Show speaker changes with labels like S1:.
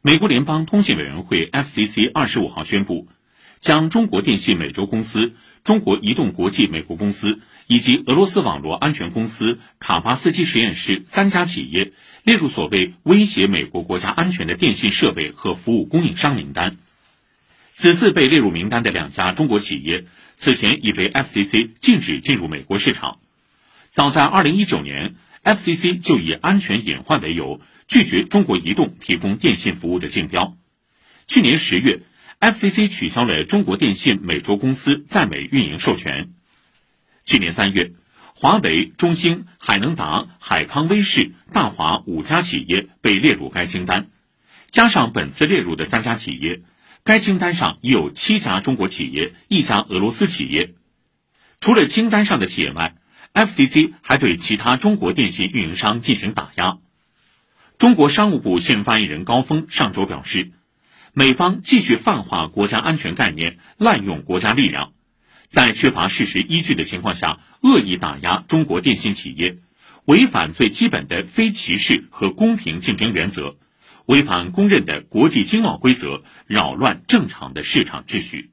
S1: 美国联邦通信委员会 FCC 二十五号宣布，将中国电信美洲公司、中国移动国际美国公司以及俄罗斯网络安全公司卡巴斯基实验室三家企业列入所谓威胁美国国家安全的电信设备和服务供应商名单。此次被列入名单的两家中国企业，此前已被 FCC 禁止进入美国市场。早在二零一九年，FCC 就以安全隐患为由。拒绝中国移动提供电信服务的竞标。去年十月，FCC 取消了中国电信美洲公司在美运营授权。去年三月，华为、中兴、海能达、海康威视、大华五家企业被列入该清单，加上本次列入的三家企业，该清单上已有七家中国企业，一家俄罗斯企业。除了清单上的企业外，FCC 还对其他中国电信运营商进行打压。中国商务部新闻发言人高峰上周表示，美方继续泛化国家安全概念，滥用国家力量，在缺乏事实依据的情况下，恶意打压中国电信企业，违反最基本的非歧视和公平竞争原则，违反公认的国际经贸规则，扰乱正常的市场秩序。